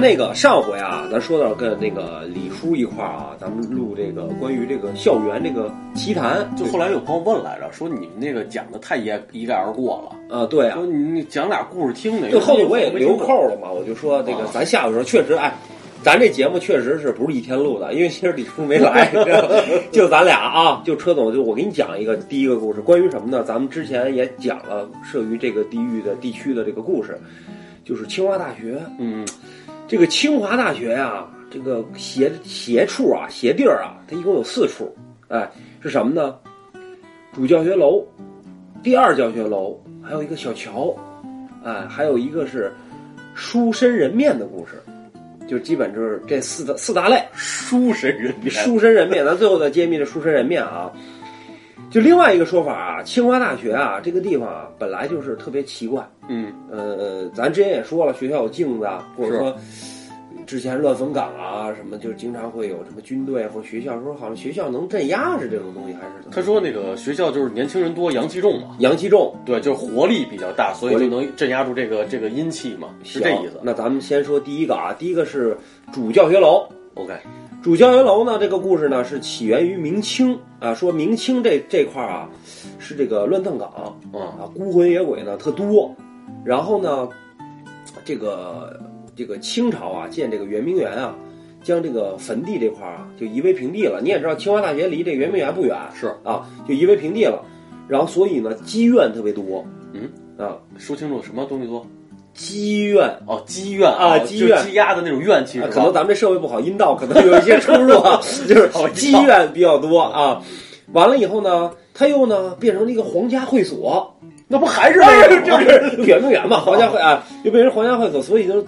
咱那个上回啊，咱说到跟那个李叔一块儿啊，咱们录这个关于这个校园这个奇谈，就后来有朋友问来着，说你们那个讲的太一一概而过了，啊，对啊说，你你讲俩故事听的，就后头我也留扣了嘛，我就说这个啊咱下的时候确实哎。咱这节目确实是不是一天录的，因为其实李叔没来，就咱俩啊，就车总，就我给你讲一个第一个故事，关于什么呢？咱们之前也讲了涉于这个地域的地区的这个故事，就是清华大学。嗯，这个清华大学呀、这个斜斜处啊，斜地儿啊，它一共有四处，哎，是什么呢？主教学楼、第二教学楼，还有一个小桥，哎，还有一个是书生人面的故事，就基本就是这四大四大类。书生人面，书生人面，咱最后再揭秘这书生人面啊。就另外一个说法啊，清华大学啊，这个地方啊，本来就是特别奇怪。嗯，呃，咱之前也说了，学校有镜子啊，或者说之前乱坟岗啊什么，就经常会有什么军队或学校说好像学校能镇压是这种东西，还是他说那个学校就是年轻人多，阳气重嘛，阳气重，对，就是活力比较大，所以就能镇压住这个这个阴气嘛，是这意思。那咱们先说第一个啊，第一个是主教学楼。OK，主教学楼呢，这个故事呢是起源于明清啊，说明清这这块儿啊是这个乱葬岗嗯啊，孤魂野鬼呢特多。然后呢，这个这个清朝啊建这个圆明园啊，将这个坟地这块儿啊就夷为平地了。你也知道，清华大学离这圆明园不远是啊，就夷为平地了。然后所以呢，妓院特别多。嗯啊，说清楚什么东西多？妓院哦，积怨啊就积怨积压的那种怨气？啊可能咱们这社会不好，阴道可能有一些出入啊，就是妓院比较多啊。完了以后呢，他又呢变成了一个皇家会所，那不还是 就是圆明园嘛，皇家会啊，又被人皇家会所，所以就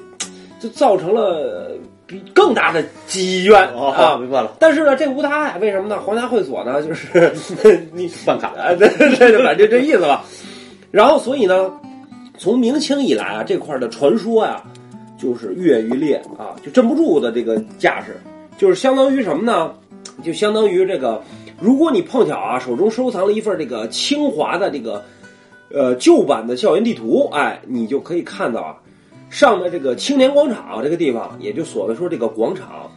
就造成了比更大的积怨哦啊。明白了，但是呢，这无他碍，为什么呢？皇家会所呢，就是 你办卡啊，对对对，反正这意思吧。然后，所以呢，从明清以来啊，这块儿的传说呀、就是越愈烈啊，就镇不住的这个架势，就是相当于什么呢？就相当于这个，如果你碰巧啊手中收藏了一份这个清华的这个呃旧版的校园地图，哎，你就可以看到啊，上面这个青年广场这个地方，也就所谓说这个广场，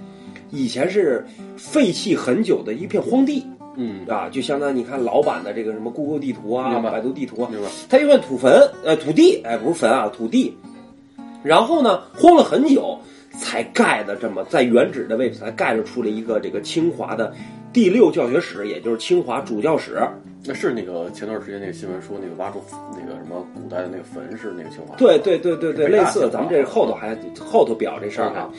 以前是废弃很久的一片荒地。嗯，啊，就相当于你看老版的这个什么 Google 地图啊、百度地图啊，它一片土坟，呃，土地，哎，不是坟啊，土地。然后呢，荒了很久，才盖的这么在原址的位置才盖了出了一个这个清华的第六教学室，也就是清华主教室。那是那个前段时间那个新闻说那个挖出那个什么古代的那个坟是那个清华，对对对对对，类似咱们这后头还后头表这事儿啊。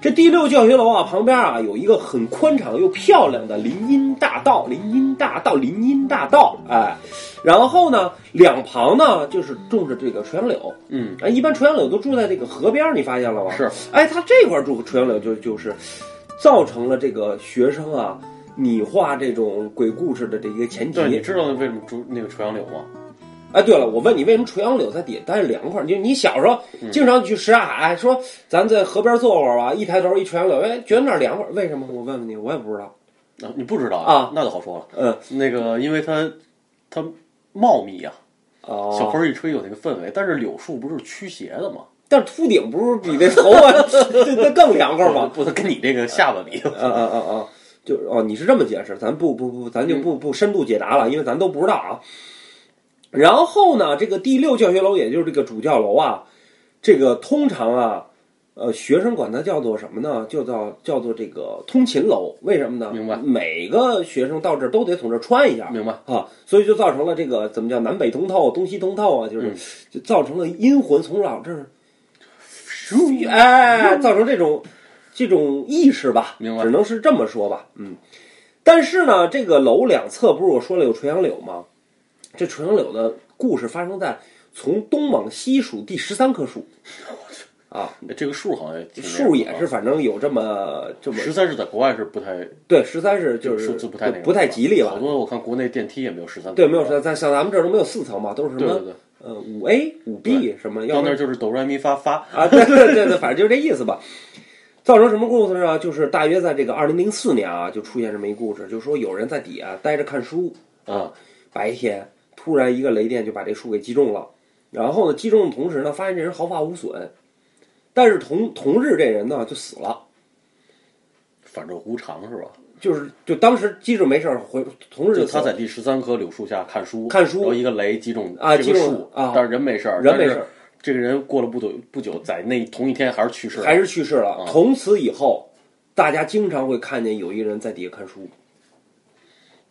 这第六教学楼啊，旁边啊有一个很宽敞又漂亮的林荫大道，林荫大道，林荫大道，哎，然后呢，两旁呢就是种着这个垂杨柳，嗯，哎，一般垂杨柳都住在这个河边，你发现了吗？是，哎，他这块儿种垂杨柳就就是造成了这个学生啊拟画这种鬼故事的这一个前提。对，你知道为什么住那个垂杨柳吗？哎，对了，我问你，为什么垂杨柳在底下待着凉快你？就你小时候嗯经常去什刹海，说咱在河边坐会儿吧，一抬头一垂杨柳，哎，觉得那儿凉快儿，为什么？我问问你，我也不知道。啊，你不知道啊那就好说了。嗯，那个，因为它它茂密啊，哦，小风一吹有那个氛围。但是柳树不是驱邪的吗？但是秃顶不是比那头发 这这更凉快儿吗？不能跟你这个下巴比。啊啊啊啊！就哦，你是这么解释，咱不不不，咱就不不深度解答了，因为咱都不知道啊。然后呢，这个第六教学楼，也就是这个主教楼啊，这个通常啊，呃，学生管它叫做什么呢？就叫叫做这个通勤楼。为什么呢？明白每个学生到这儿都得从这儿穿一下明白？啊，所以就造成了这个怎么叫南北通透、东西通透啊，就是、嗯就造成了阴魂从老这儿，哎，造成这种这种意识吧，明白只能是这么说吧，嗯。但是呢，这个楼两侧不是我说了有垂杨柳吗？这垂杨柳的故事发生在从东往西数第十三棵树，啊，这个数好像数也是反正有这么这么十三是在国外是不太对十三是就是数字不太不太吉利了？好多我看国内电梯也没有十三。对，没有十三，在像咱们这儿都没有四层嘛，都是什么呃五 A 五 B 什么，要到那儿就是哆来咪发发。啊，对对对对，反正就是这意思吧。造成什么故事呢？就是大约在这个二零零四年啊，就出现这么一故事，就是说有人在底下待着看书啊，白天突然一个雷电就把这树给击中了，然后呢，击中的同时呢，发现这人毫发无损，但是同同日这人呢就死了，反正无常是吧？就是就当时机智没事儿回同日就就他在第十三棵柳树下看书，看书。然后一个雷击中啊击中这个树啊。但是人没事儿，人没事儿。这个人过了不久不久，在那同一天还是去世了，还是去世了。啊。从此以后，大家经常会看见有一个人在底下看书。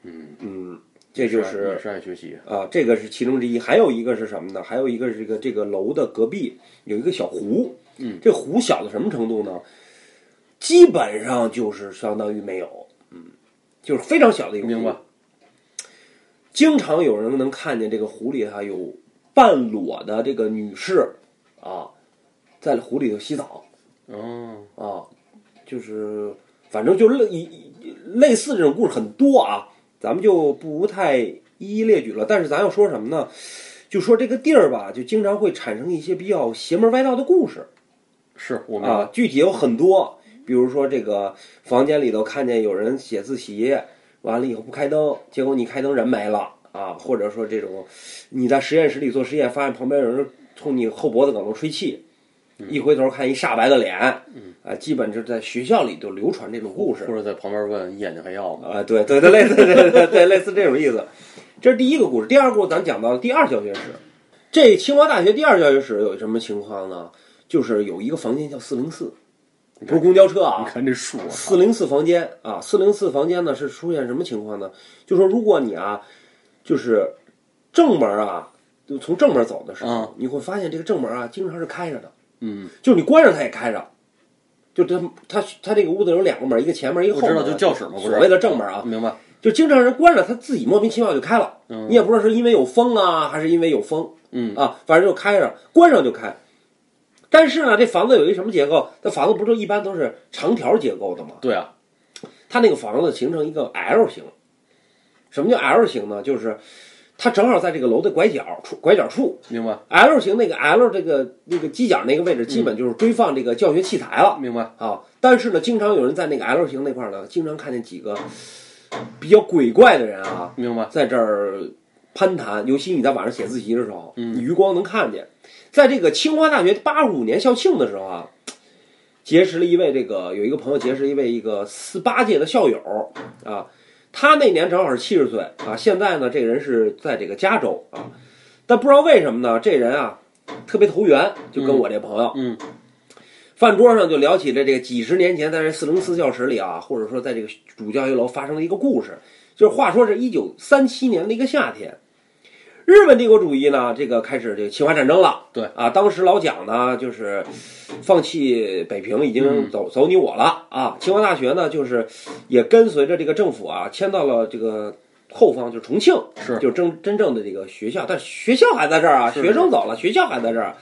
嗯，嗯，这就也是是爱学习，啊，这个是其中之一。还有一个是什么呢？还有一个是这个这个楼的隔壁有一个小湖，嗯，这湖小到什么程度呢？基本上就是相当于没有，嗯，就是非常小的一个湖。明白？经常有人能看见这个湖里哈有半裸的这个女士啊，在湖里头洗澡哦，啊，就是反正就类一一类似这种故事很多啊，咱们就不太一一列举了。但是咱要说什么呢？就说这个地儿吧，就经常会产生一些比较邪门歪道的故事是我们，啊，具体有很多，比如说这个房间里头看见有人写自习，完了以后不开灯，结果你开灯人没了啊，或者说这种你在实验室里做实验，发现旁边有人冲你后脖子梗子吹气，一回头看一煞白的脸，啊，基本就是在学校里就流传这种故事或者在旁边问眼睛还要吗？啊，对对对，类似对对对类似这种意思。这是第一个故事，第二个故事咱讲到第二教学室。这清华大学第二教学室有什么情况呢？就是有一个房间叫四零四，不是公交车啊你啊，看这树啊，四零四房间啊，四零四房间呢是出现什么情况呢？就说如果你啊，就是正门啊，就从正门走的时候，嗯你会发现这个正门啊经常是开着的，嗯，就是你关上它也开着。就他他他这个屋子有两个门，一个前门，一个后门，我知道，就教室嘛，所谓的正门啊，明白？就经常人关着，它自己莫名其妙就开了。嗯你也不知道是因为有风啊，还是因为有风嗯啊，反正就开着，关上就开。但是呢，这房子有一什么结构？这房子不是一般都是长条结构的吗？对啊，它那个房子形成一个 L 型。什么叫 L 型呢？就是它正好在这个楼的拐角处，拐角处。明白。L 型那个 L 这个那个犄角那个位置，基本就是堆放这个教学器材了。明白，啊，但是呢，经常有人在那个 L 型那块儿呢，经常看见几个比较鬼怪的人啊，明白，在这儿攀谈，尤其你在晚上写自习的时候，你余光能看见。在这个清华大学八十五年校庆的时候啊，结识了一位这个有一个朋友结识一位一个四八届的校友啊，他那年正好是七十岁啊，现在呢这个人是在这个加州啊，但不知道为什么呢，这人啊特别投缘，就跟我这朋友，嗯。饭桌上就聊起了这个几十年前在这四零四教室里啊，或者说在这个主教学楼发生的一个故事。就是话说是一九三七年的一个夏天，日本帝国主义呢，这个开始这个侵华战争了。对啊，当时老蒋呢就是放弃北平，已经走、走你我了啊。清华大学呢就是也跟随着这个政府啊迁到了这个后方，就是重庆，是就真真正的这个学校，但学校还在这儿啊，学生走了，学校还在这儿。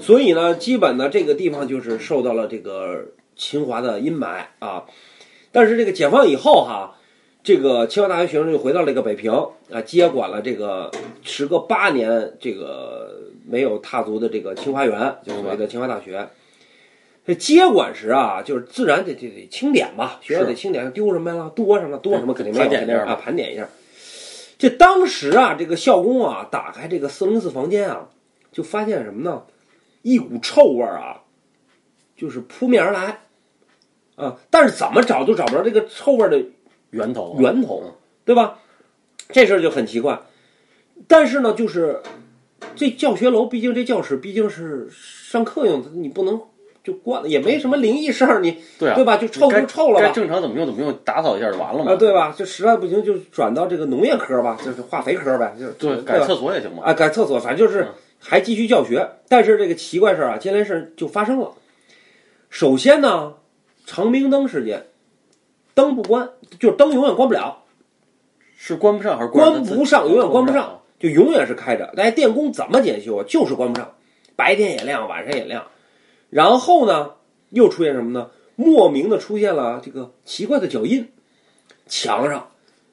所以呢，基本呢这个地方就是受到了这个侵华的阴霾啊。但是这个解放以后哈，这个清华大学学生就回到了一个北平啊，接管了这个时隔八年这个没有踏足的这个清华园，就所谓的清华大学。这接管时啊，就是自然得得得清点吧，学校得清点，丢什么了，多什么，多什么肯定没有，盘点一下肯定啊，盘点一下。这当时啊，这个校工啊，打开这个四零四房间啊，就发现什么呢？一股臭味儿啊，就是扑面而来啊，但是怎么找都找不着这个臭味儿的源头啊源头，对吧？这事儿就很奇怪。但是呢，就是这教学楼，毕竟这教室毕竟是上课用的，你不能就关了，也没什么灵异事儿，你对啊，对吧？就臭就臭了吧，该正常怎么用怎么用，打扫一下就完了嘛。啊，对吧？就实在不行就转到这个农业科吧，就是化肥科呗，就是对，改厕所也行嘛。啊，改厕所，反正就是嗯还继续教学。但是这个奇怪事儿啊，接连事儿就发生了。首先呢，长明灯事件，灯不关，就是灯永远关不了，是关不上还是关自不上，永远关不上上，就永远是开着。哎，电工怎么检修啊？就是关不上，白天也亮，晚上也亮。然后呢，又出现什么呢？莫名的出现了这个奇怪的脚印，墙上、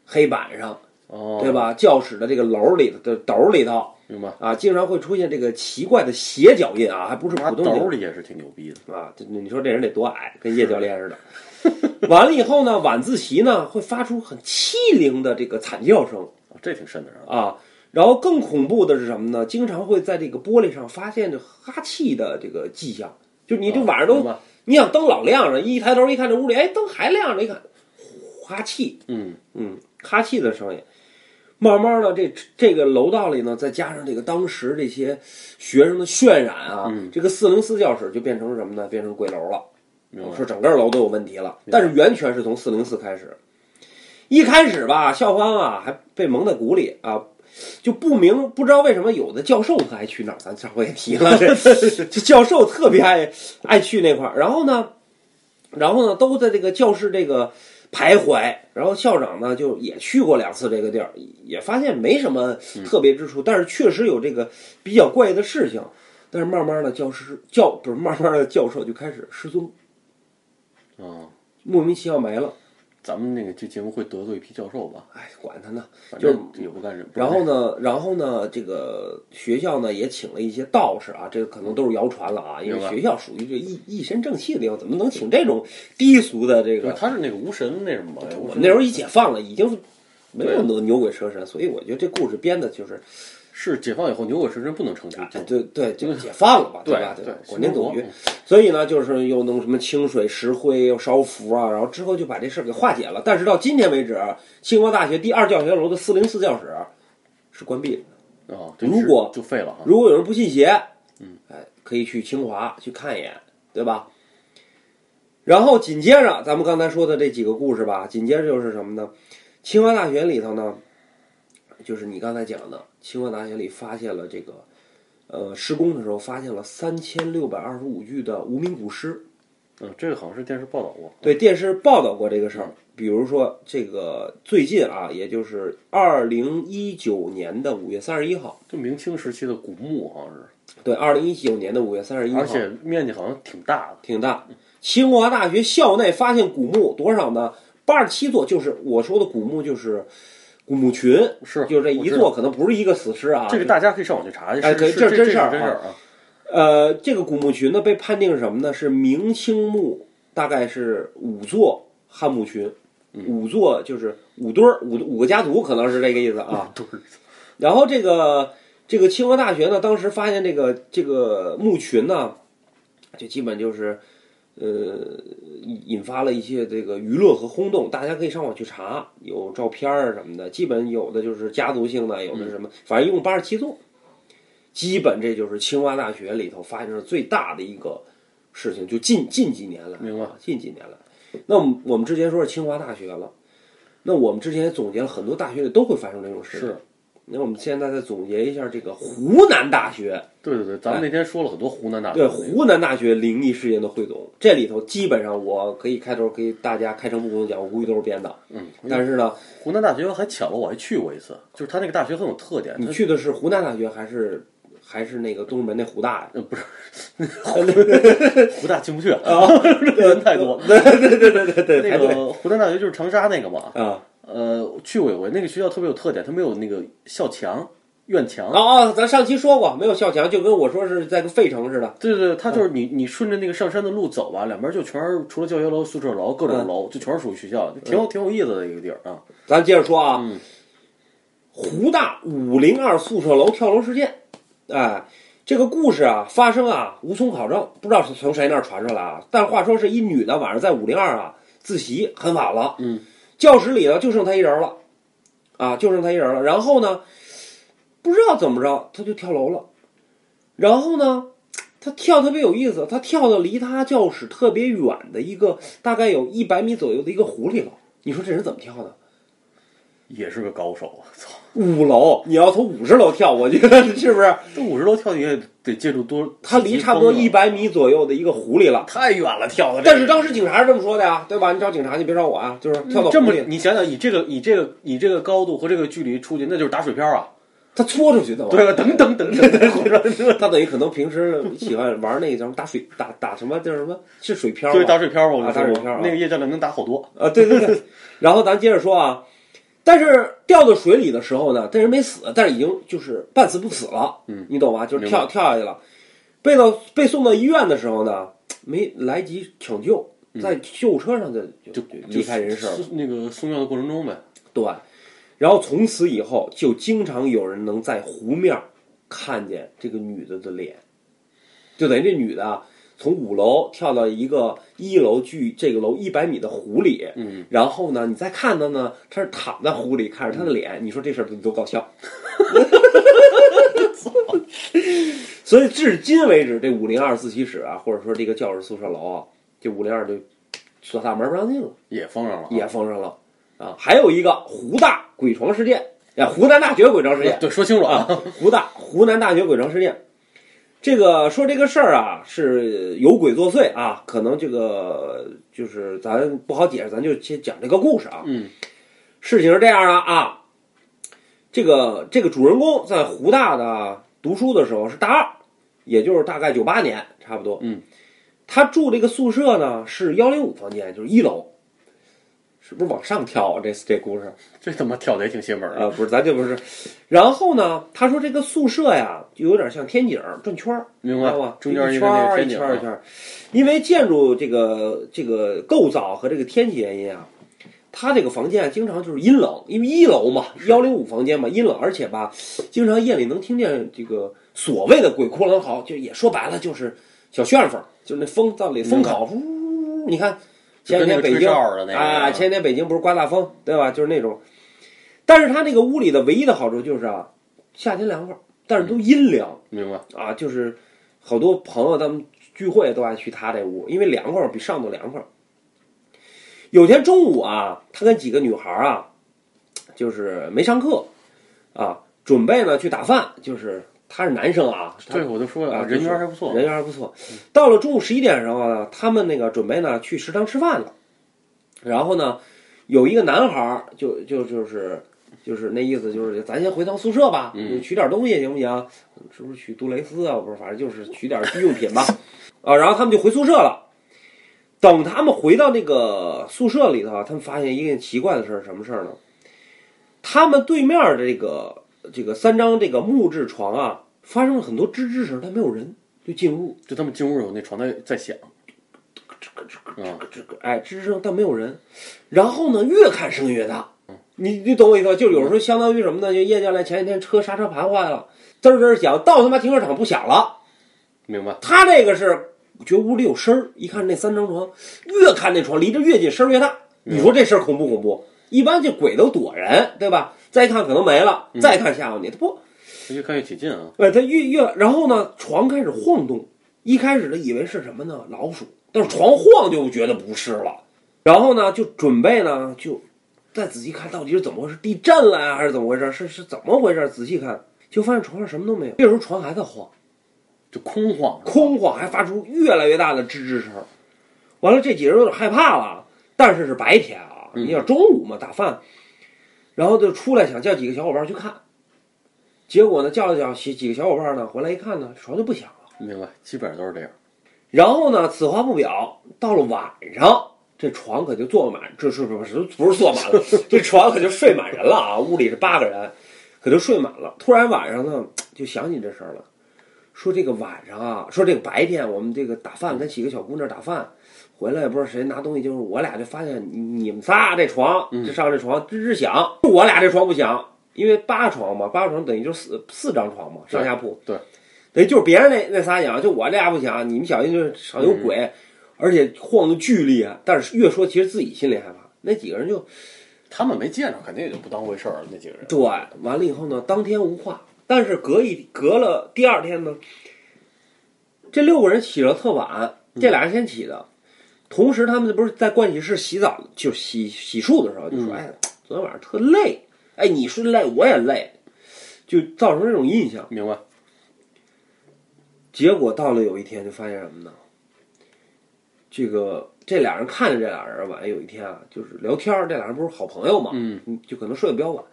黑板上，哦，对？吧？教室的这个楼里头的斗里头明白。啊，经常会出现这个奇怪的斜脚印啊，还不是普通的兜里也是挺牛逼的。啊，这你说这人得多矮，跟叶教练似的。完了以后呢，晚自习呢会发出很凄凉的这个惨叫声哦这挺瘆得人。啊。然后更恐怖的是什么呢？经常会在这个玻璃上发现这哈气的这个迹象，就就你这晚上都，你想灯老亮着，一抬头一看这屋里，哎，灯还亮着，一看，哈气，嗯嗯，哈气的声音。慢慢的，这这个楼道里呢，再加上这个当时这些学生的渲染啊，嗯这个四零四教室就变成什么呢？变成鬼楼了。明白说整个楼都有问题了，但是源泉是从四零四开始。一开始吧，校方啊还被蒙在鼓里啊，就不明不知道为什么有的教授他爱去哪儿，咱上回也提了，这这教授特别爱爱去那块儿。然后呢，然后呢都在这个教室这个徘徊，然后校长呢就也去过两次这个地儿，也发现没什么特别之处，但是确实有这个比较怪的事情。但是慢慢的，教师教不是慢慢的教授就开始失踪。啊，莫名其妙没了。咱们那个这节目会得罪一批教授吧？哎，管他呢。反就是正也不干什么。然后呢，然后呢，这个学校呢也请了一些道士啊，这个可能都是谣传了啊，因为学校属于这一一身正气的地方，怎么能请这种低俗的这，个？他是那个无神那什么嘛。我们那时候一解放了，已经没有那牛鬼蛇神，所以我觉得这故事编的就是，是解放以后牛鬼蛇神不能成哎，精。对对，就解放了吧，对吧？对吧？广电总局，所以呢，就是又弄什么清水石灰，又烧符啊，然后之后就把这事儿给化解了。但是到今天为止，清华大学第二教学楼的四零四教室是关闭的。啊，这如果就废了啊。如果有人不信邪，嗯，哎，可以去清华去看一眼，对吧？然后紧接着咱们刚才说的这几个故事吧，紧接着就是什么呢？清华大学里头呢，就是你刚才讲的，清华大学里发现了这个，呃，施工的时候发现了三千六百二十五具的无名古尸。嗯，这个好像是电视报道过。对，电视报道过这个事儿。比如说，这个最近啊，也就是二零一九年的五月三十一号，就明清时期的古墓好像是，对，二零一九年的五月三十一号，而且面积好像挺大的。挺大。清华大学校内发现古墓多少呢？八十七座，就是我说的古墓，就是古墓群，是，就这一座，可能不是一个死尸啊。这个大家可以上网去查去。哎可以这这真事儿这是真事儿啊。呃，这个古墓群呢，被判定是什么呢？是明清墓，大概是五座汉墓群，五座就是五堆儿，五五个家族，可能是这个意思啊。对，然后这个这个清华大学呢，当时发现这个这个墓群呢，就基本就是呃引引发了一些这个舆论和轰动，大家可以上网去查，有照片儿什么的，基本有的就是家族性的，有的是什么，反正一共八十七座，基本这就是清华大学里头发生的最大的一个事情，就近近几年来，明白啊近几年来。那我们我们之前说是清华大学了，那我们之前也总结了很多大学里都会发生这种事那我们现在再总结一下这个湖南大学，对对对，咱们那天说了很多湖南大学。对湖南大学灵异事件的汇总，这里头基本上我可以开头给大家开诚布公地讲，我估计都是编的。嗯，但是呢，湖南大学还巧了，我还去过一次，就是他那个大学很有特点。你去的是湖南大学还是还是那个东直门那湖大呀？呃不是 湖大进不去啊，人太多。对对对对对对，那个湖南大学就是长沙那个嘛，啊呃，去过一回，那个学校特别有特点，它没有那个校墙、院墙。哦哦，咱上期说过没有校墙，就跟我说是在个费城似的。对对对，它就是你你顺着那个上山的路走吧，两边就全是除了教学楼、宿舍楼各种楼，就全是属于学校，挺有挺有意思的一个地儿啊。咱接着说啊，嗯湖大五零二宿舍楼跳楼事件，哎，这个故事啊发生啊无从考证，不知道是从谁那儿传出来啊。但话说是一女的晚上在五零二啊自习，很晚了，嗯，教室里头就剩他一人了，啊，就剩他一人了。然后呢，不知道怎么着，他就跳楼了。然后呢，他跳特别有意思，他跳到离他教室特别远的一个大概有一百米左右的一个湖里了。你说这人怎么跳的？也是个高手，啊操！五楼，你要从五十楼跳，我觉得是不是？这五十楼跳也得借助多，他离差不多一百，米左右的一个湖里了。太远了，跳的。但是当时警察是这么说的呀，对吧？你找警察，你别找我啊，就是跳到这么你想想，以这个以这个以这个高度和这个距离出去，那就是打水漂啊！他搓出去的嘛。对吧？等等等等 等，他等于可能平时喜欢玩那个叫什么打水打打什么叫什么是水漂吗？对打水漂，我跟啊你说打水漂啊那个叶教练能打好多。啊，对对对。然后咱接着说啊，但是掉到水里的时候呢，这人没死，但是已经就是半死不死了，嗯，你懂吧？就是跳跳下去了，被到被送到医院的时候呢，没来及抢救，在救护车上就就就离开人世了。是那个送药的过程中呗。对，然后从此以后就经常有人能在湖面儿看见这个女的的脸，就等于这女的啊从五楼跳到一个一楼距这个楼一百米的湖里，嗯，然后呢，你再看他呢，他是躺在湖里看着他的脸，你说这事儿多多搞笑。所以至今为止，这五零二自习室啊，或者说这个教室宿舍楼啊，这五零二就锁大门不让进了，也封上了啊，也封上了啊。还有一个湖大鬼床事件，呀，湖南大学鬼床事件对，说清楚啊，湖大湖南大学鬼床事件。这个说这个事儿啊，是有鬼作祟啊，可能这个就是咱不好解释，咱就先讲这个故事啊。嗯，事情是这样的啊，这个这个主人公在湖大的读书的时候是大二，也就是大概九八年差不多。嗯，他住这个宿舍呢是幺零五房间，就是一楼，是不是往上跳啊？这这故事这他妈跳的也挺邪门啊、不是，咱这不是。然后呢，他说这个宿舍呀，就有点像天井儿转圈儿，明白知道吧？中间一个一圈一圈儿一圈儿，因为建筑这个这个构造和这个天气原因啊，他这个房间经常就是阴冷，因为一楼嘛，幺零五房间嘛，阴冷，而且吧，经常夜里能听见这个所谓的鬼哭狼嚎，就也说白了就是小旋风，就是那风到里风口，呜，你看前天北京啊，前几天北京不是刮大风，对吧？就是那种。但是他那个屋里的唯一的好处就是啊，夏天凉快，但是都阴凉明白？啊，就是好多朋友他们聚会都爱去他这屋，因为凉快，比上头凉快。有天中午啊，他跟几个女孩啊，就是没上课啊，准备呢去打饭，就是他是男生啊，他对，我就说了啊，人缘还不错，人缘还不错。到了中午十一点的时候呢，他们那个准备呢去食堂吃饭了。然后呢，有一个男孩儿就就就是就是那意思就是咱先回趟宿舍吧，嗯就取点东西行不行？是不是取杜蕾斯啊？不是，反正就是取点日用品吧。啊，然后他们就回宿舍了。等他们回到那个宿舍里头啊，他们发现一件奇怪的事儿，什么事儿呢？他们对面的这个这个三张这个木质床啊，发生了很多吱吱声，但没有人就进屋。就他们进屋有那床在在响，啊，这个哎，吱吱声，但没有人。然后呢，越看声音越大。你你懂我意思吧？就有时候相当于什么呢？就叶教练前几天车刹车盘坏了，滋儿滋响，到他妈停车场不响了。明白？他这个是觉得屋里有声儿，一看那三张床，越看那床离着越近，声儿越大。你说这事儿恐不恐怖？一般这鬼都躲人，对吧？再一看可能没了，再看吓唬你，他不，越看越起劲啊，哎，他越越，然后呢，床开始晃动。一开始他以为是什么呢？老鼠，但是床晃就觉得不是了。然后呢，就准备呢，就再仔细看到底是怎么回事，地震了呀，还是怎么回事？是是怎么回事？仔细看，就发现床上什么都没有。这时候床还在晃，就空晃，空晃，还发出越来越大的吱吱声。完了，这几个人有点害怕了，但是是白天啊，嗯你想中午嘛，打饭，然后就出来想叫几个小伙伴去看，结果呢，叫了叫几几个小伙伴呢，回来一看呢，床就不响了。明白？基本上都是这样，然后呢，此话不表，到了晚上，这床可就坐满，这是不是不是坐满了？这床可就睡满人了啊！屋里是八个人，可就睡满了。突然晚上呢，就想起这事儿了，说这个晚上啊，说这个白天我们这个打饭，跟几个小姑娘打饭，回来也不知道谁拿东西，就是我俩就发现你你们仨这床，这上这床吱吱响，我俩这床不响，因为八床嘛，八床等于就四四张床嘛，上下铺。对。等于就是别人那那仨响，就我这俩不响，你们小心就是上有鬼，而且晃的巨厉害。但是越说，其实自己心里害怕。那几个人就他们没见着，肯定也就不当回事儿。那几个人，对，完了以后呢，当天无话。但是隔一隔了第二天呢，这六个人起了特晚，这俩人先起的。同时，他们不是在盥洗室洗澡，就洗洗漱的时候就说：“嗯哎，昨天晚上特累，哎，你说累，我也累，就造成这种印象。”明白？结果到了有一天，就发现什么呢？这个这俩人看着这俩人，晚上有一天啊，就是聊天，这俩人不是好朋友嘛，嗯，就可能睡得比较晚，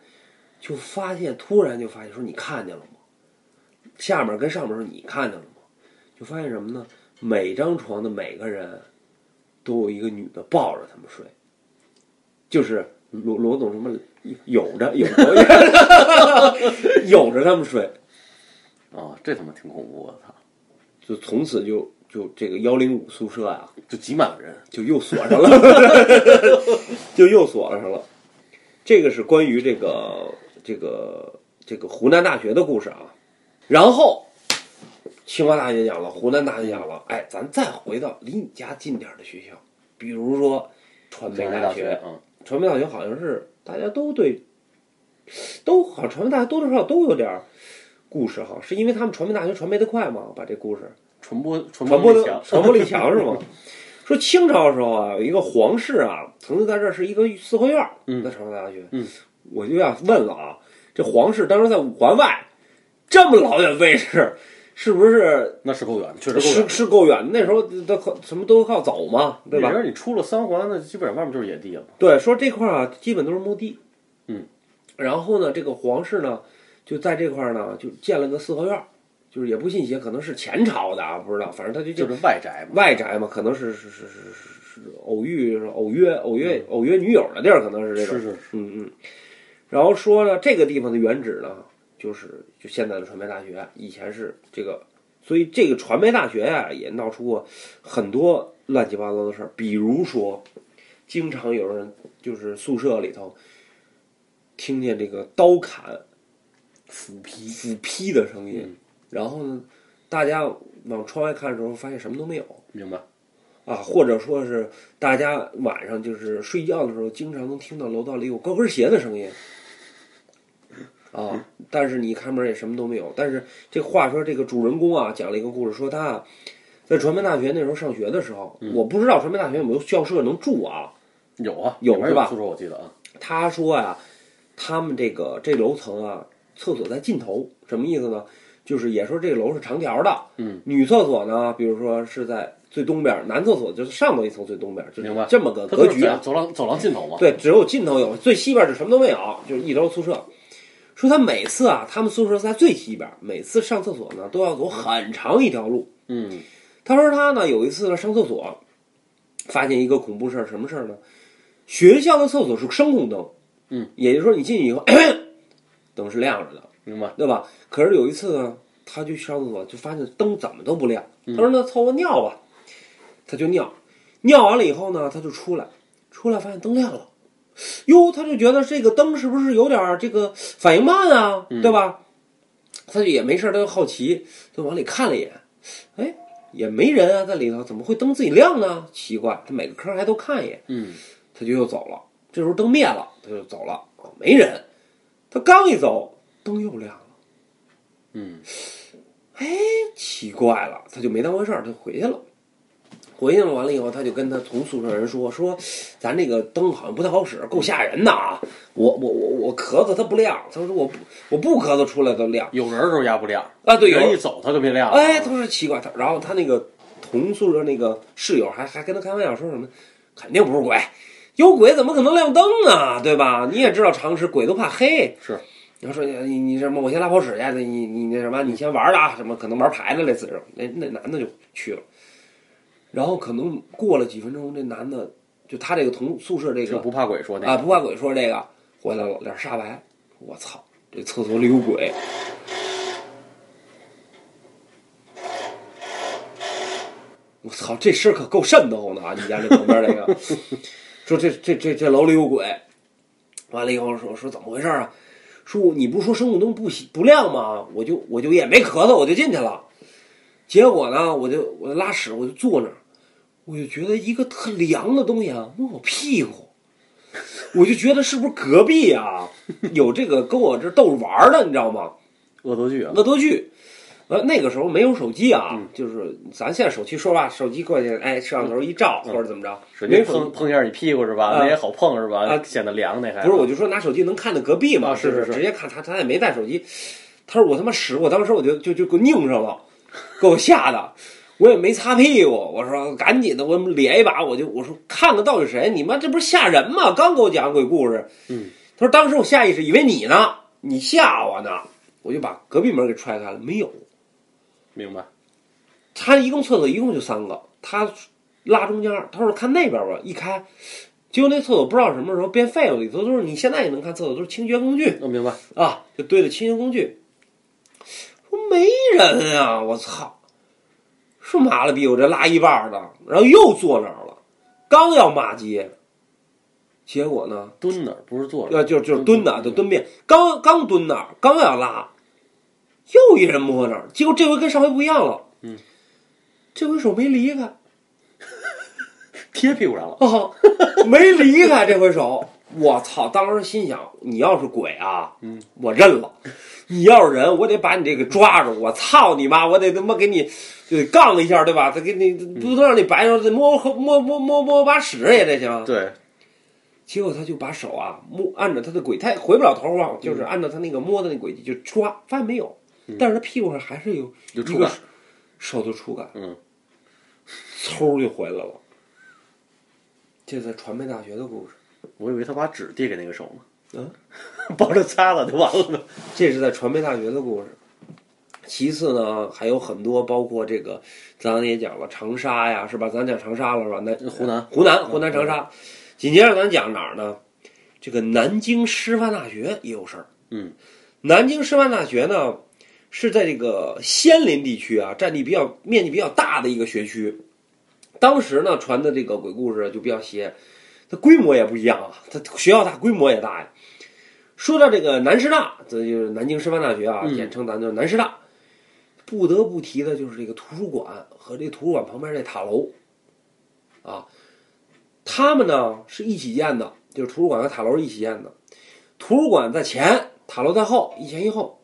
就发现突然就发现说你看见了吗？下面跟上面说你看见了吗？就发现什么呢？每张床的每个人都有一个女的抱着他们睡，就是罗罗总什么有着有着 有着他们睡，啊，这他妈挺恐怖我，操！就从此就就这个幺零五宿舍啊，就挤满了人，就又锁上了，就又锁上了。这个是关于这个这个这个湖南大学的故事啊。然后清华大学讲了，湖南大学讲了，哎，咱再回到离你家近点儿的学校，比如说传媒大学，嗯，传媒大学好像是大家都对，都好像传媒大学多多少少都有点儿故事哈，是因为他们传媒大学传媒的快吗？把这故事传播传传播的力强，传播力强是吗？说清朝的时候啊，有一个皇室啊，曾经在这儿是一个四合院儿，嗯在传媒大学，嗯，我就要问了啊，这皇室当时在五环外，这么老远位置，是不是那是够远，确实够是远。是够远？那时候都靠什么都靠走嘛，对吧那？时候你出了三环，那基本上外面就是野地了。对，说这块儿啊，基本都是墓地。嗯，然后呢，这个皇室呢，就在这块儿呢，就建了个四合院儿，就是也不信邪，可能是前朝的啊，不知道，反正他就建就是外宅嘛，外宅嘛，可能是是是是是是偶遇、偶约、偶约、偶约女友的地儿，可能是这种。是是是，嗯嗯。然后说呢，这个地方的原址呢，就是就现在的传媒大学，以前是这个，所以这个传媒大学呀、也闹出过很多乱七八糟的事儿，比如说，经常有人就是宿舍里头听见这个刀砍、斧劈，斧劈的声音，嗯然后呢，大家往窗外看的时候，发现什么都没有。明白？啊，或者说是大家晚上就是睡觉的时候，经常能听到楼道里有高跟鞋的声音。啊，但是你一开门也什么都没有。但是这话说，这个主人公啊讲了一个故事，说他啊在传媒大学那时候上学的时候，我不知道传媒大学有没有校舍能住啊。有啊，有是吧宿舍我记得啊，他说呀、他们这个这楼层啊，厕所在尽头，什么意思呢？就是也说这个楼是长条的，嗯，女厕所呢，比如说是在最东边，男厕所就是上头一层最东边，就是明白这么个格局啊。走廊走廊尽头嘛。对，只有尽头有，最西边就什么都没有，就是一楼宿舍。说他每次啊，他们宿舍在最西边，每次上厕所呢都要走很长一条路。嗯，他说他呢有一次呢上厕所，发现一个恐怖事儿，什么事儿呢？学校的厕所是声控灯，嗯，也就是说你进去以后，灯是亮着的，明白？对吧？可是有一次呢，他就上厕所，就发现灯怎么都不亮。嗯他说那凑合尿吧，他就尿，尿完了以后呢，他就出来，出来发现灯亮了，哟，他就觉得这个灯是不是有点儿这个反应慢啊，嗯对吧？他就也没事儿，他就好奇，就往里看了一眼，哎，也没人啊，在里头怎么会灯自己亮呢？奇怪，他每个坑还都看一眼，嗯，他就又走了。这时候灯灭了，他就走了，哦没人。他刚一走，灯又亮了。嗯，哎奇怪了，他就没当回事儿，他回去了。回去了，完了以后，他就跟他同宿舍人说：“说咱这个灯好像不太好使，够吓人的啊！我我我我咳嗽它不亮。”他说：“我不我不咳嗽出来都亮有人的时候压不亮啊。”对，有人一走它就变亮了。哎，他说奇怪，他然后他那个同宿舍那个室友还还跟他开玩笑说什么，肯定不是鬼，有鬼怎么可能亮灯啊？对吧？你也知道常识，鬼都怕黑。是，然后说你你什么，我先拉泡屎去，你你那什么，你先玩了啊，什么可能玩牌子类似这种，那那男的就去了，然后可能过了几分钟，这男的就他这个同宿舍这个不怕鬼说那个啊，不怕鬼说这个回来了，脸煞白，我操，这厕所里有鬼。我操，这事儿可够瘆得慌的啊！你家这旁边这个，说这这这这楼里有鬼，完了以后说说怎么回事啊？说你不是说生物灯不不亮吗？我就我就也没咳嗽，我就进去了。结果呢，我就我就拉屎，我就坐那儿，我就觉得一个特凉的东西啊摸我屁股，我就觉得是不是隔壁啊有这个跟我这逗着玩儿的，你知道吗？恶作剧啊。恶作剧。呃，那个时候没有手机啊，嗯就是咱现在手机说实话，手机过去，哎，摄像头一照、嗯或者怎么着，手机没碰碰一下你屁股是吧？啊那也好碰是吧？啊显得凉那还不是，我就说拿手机能看到隔壁嘛，啊是是是直接看他，他也没带手机。他说我他妈使，我当时我就就就给我拧上了，给我吓的，我也没擦屁股，我说赶紧的，我咧一把，我就我说看看到底谁？你妈这不是吓人吗？刚给我讲鬼故事，嗯，他说当时我下意识以为你呢，你吓我呢，我就把隔壁门给踹开了，没有。明白。他一共厕所一共就三个，他拉中间儿，他说看那边吧，一开，结果那厕所不知道什么时候变废了，里头都是你现在也能看厕所都是清洁工具那明白。啊，就堆着清洁工具。说没人啊，我操！说妈了逼，我这拉一半儿的，然后又坐那儿了，刚要骂街，结果呢，蹲那儿不是坐着。呃，就就是蹲那儿，就蹲便，刚刚蹲那儿，刚要拉，又一人摸那儿，结果这回跟上回不一样了，嗯，这回手没离开，贴屁股上了。啊，没离开这回手，我操！当时心想，你要是鬼啊，嗯，我认了；你要是人，我得把你这个抓住。我操你妈！我得他妈给你就得杠一下，对吧？他给你不能让你白说，摸摸摸摸摸把屎也得行。对，结果他就把手啊摸按照他的轨，他也回不了头啊，就是按照他那个摸的那轨迹就抓，发现没有，但是他屁股上还是有一个有触感。手的触感，嗯，嗖就回来了。这在传媒大学的故事。我以为他把纸递给那个手呢，嗯，帮着擦了就完了呢。这是在传媒大学的故事。其次呢，还有很多，包括这个，咱也讲了长沙呀，是吧？咱讲长沙了，是吧？南湖南湖南，湖南长沙。紧接着咱讲哪儿呢？这个南京师范大学也有事儿。嗯，南京师范大学呢，是在这个仙林地区啊，占地比较面积比较大的一个学区。当时呢，传的这个鬼故事就比较邪，它规模也不一样啊，它学校大，规模也大呀。说到这个南师大，这就是南京师范大学啊，嗯简称咱叫南师大。不得不提的就是这个图书馆和这个图书馆旁边这塔楼，啊，他们呢是一起建的，就是图书馆和塔楼是一起建的。图书馆在前，塔楼在后，一前一后。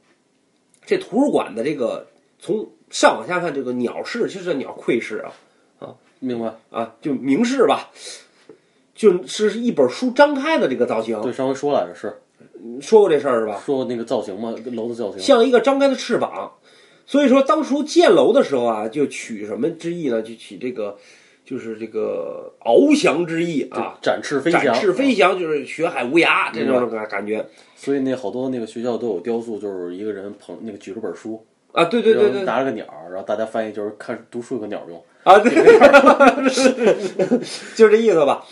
这图书馆的这个从上往下看，这个鸟式就是鸟窥式啊，明白？啊，就明式吧，就是一本书张开的这个造型。对，上回说来着，是说过这事儿是吧？说那个造型嘛，楼的造型。像一个张开的翅膀。所以说，当初建楼的时候啊，就取什么之意呢？就取这个，就是这个翱翔之意啊，展翅飞翔，展翅飞翔，就是学海无涯这种感感觉所以那好多那个学校都有雕塑，就是一个人捧那个举着本书，啊。对对对对拿着个鸟儿，然后大家翻译就是看读书有个鸟用。啊，对，就这意思吧。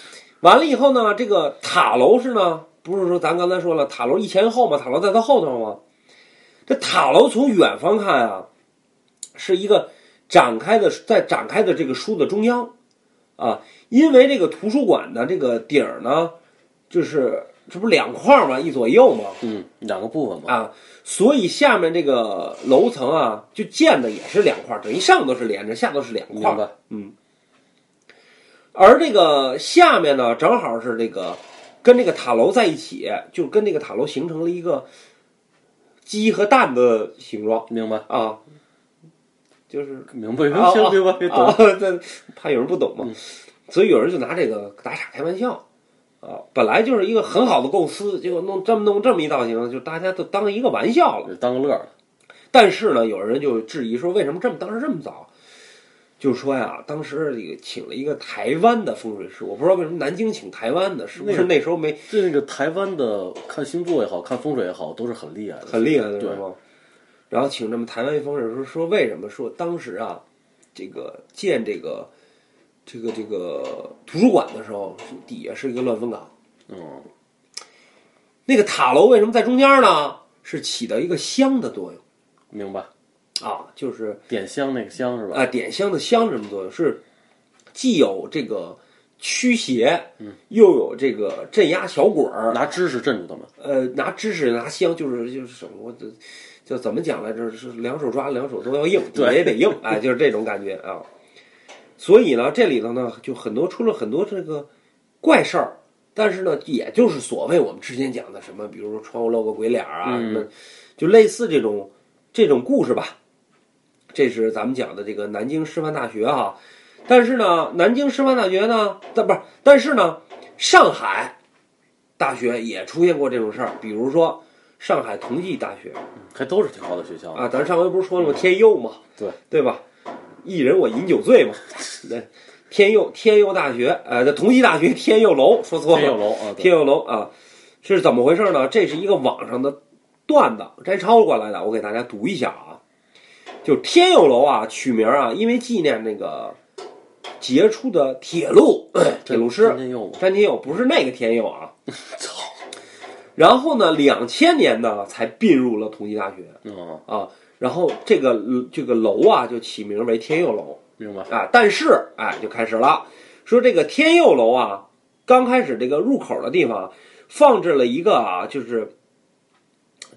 完了以后呢，这个塔楼是呢，不是说咱刚才说了，塔楼一前一后嘛，塔楼在它后头嘛。这塔楼从远方看啊，是一个展开的，在展开的这个书的中央啊，因为这个图书馆的这个顶儿呢，就是这不是两块儿嘛，一左右嘛，嗯，两个部分嘛。啊，所以下面这个楼层啊，就建的也是两块儿，等于上头是连着，下头是两块儿。明白？而这个下面呢，正好是这个跟这个塔楼在一起，就跟这个塔楼形成了一个鸡和蛋的形状明白？啊，就是明白？啊行，明白？别啊懂。这怕有人不懂嘛，嗯所以有人就拿这个打岔开玩笑啊。本来就是一个很好的构思，结果弄这么弄这么一造型，就大家都当一个玩笑了。当个乐儿。但是呢，有人就质疑说，为什么这么当时这么早？就是说呀，当时这个请了一个台湾的风水师，我不知道为什么南京请台湾的，是不是那时候没对那个台湾的看星座也好看风水也好，都是很厉害的，很厉害的，对是吗？然后请这么台湾一风水师说，为什么说当时啊，这个建这个这个这个图书馆的时候，底下是一个乱坟岗，嗯，那个塔楼为什么在中间呢？是起到一个香的作用明白。啊，就是点香那个香是吧？啊，点香的香什么作用是既有这个驱邪，嗯，又有这个镇压小鬼儿，拿知识镇住他们。呃，拿知识拿香，就是就是什么，我这叫怎么讲来着？是两手抓，两手都要硬，对也得硬，哎，就是这种感觉啊。所以呢，这里头呢，就很多出了很多这个怪事儿，但是呢，也就是所谓我们之前讲的什么，比如说窗户露个鬼脸儿啊，嗯什么，就类似这种这种故事吧。这是咱们讲的这个南京师范大学啊，但是呢，南京师范大学呢，但不是，但是呢，上海大学也出现过这种事儿，比如说上海同济大学还都是挺好的学校啊，咱上回不是说了吗？天佑嘛，对对吧？一人我饮酒醉嘛，对，天佑天佑大学，呃，同济大学天佑楼，说错了，天佑楼啊，天佑楼啊，是怎么回事呢？这是一个网上的段子摘抄过来的，我给大家读一下啊。就天佑楼啊，取名啊，因为纪念那个杰出的铁路 铁路师天天佑，詹天佑，不是那个天佑啊。操，然后呢，两千年呢才并入了同济大学嗯，啊。然后这个这个楼啊，就起名为天佑楼明白。啊。但是哎，就开始了，说这个天佑楼啊，刚开始这个入口的地方放置了一个啊，就是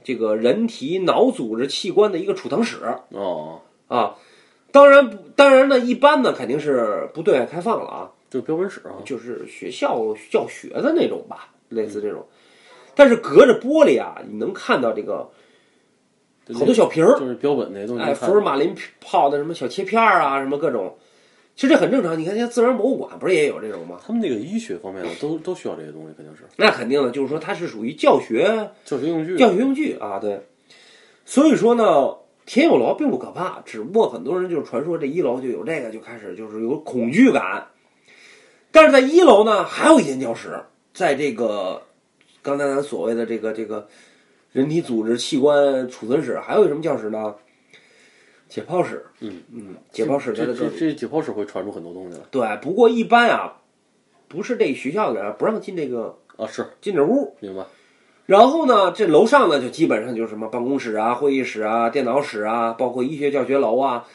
这个人体脑组织器官的一个储藏室哦，啊。当然不，当然呢，一般呢肯定是不对外开放了啊，就标本室啊，就是学校教学的那种吧，类似这种。但是隔着玻璃啊，你能看到这个好多小瓶儿，就是标本那东西。哎，福尔马林泡的什么小切片儿啊，什么各种，其实这很正常。你看，像自然博物馆不是也有这种吗？他们那个医学方面的都都需要这些东西，肯定是那肯定的，就是说它是属于教学教学用具。教学用具啊，对。所以说呢，天佑楼并不可怕，只不过很多人就是传说这一楼就有这个，就开始就是有恐惧感。但是在一楼呢，还有一间教室，在这个刚才咱所谓的这个这个人体组织器官储存室，还有一什么教室呢？解剖室。嗯嗯，解剖室在这这这这解剖室会传出很多东西来对，不过一般啊，不是这学校的人不让进这个啊，是进这屋。明白。然后呢，这楼上呢就基本上就是什么办公室啊、会议室啊、电脑室啊，包括医学教学楼啊，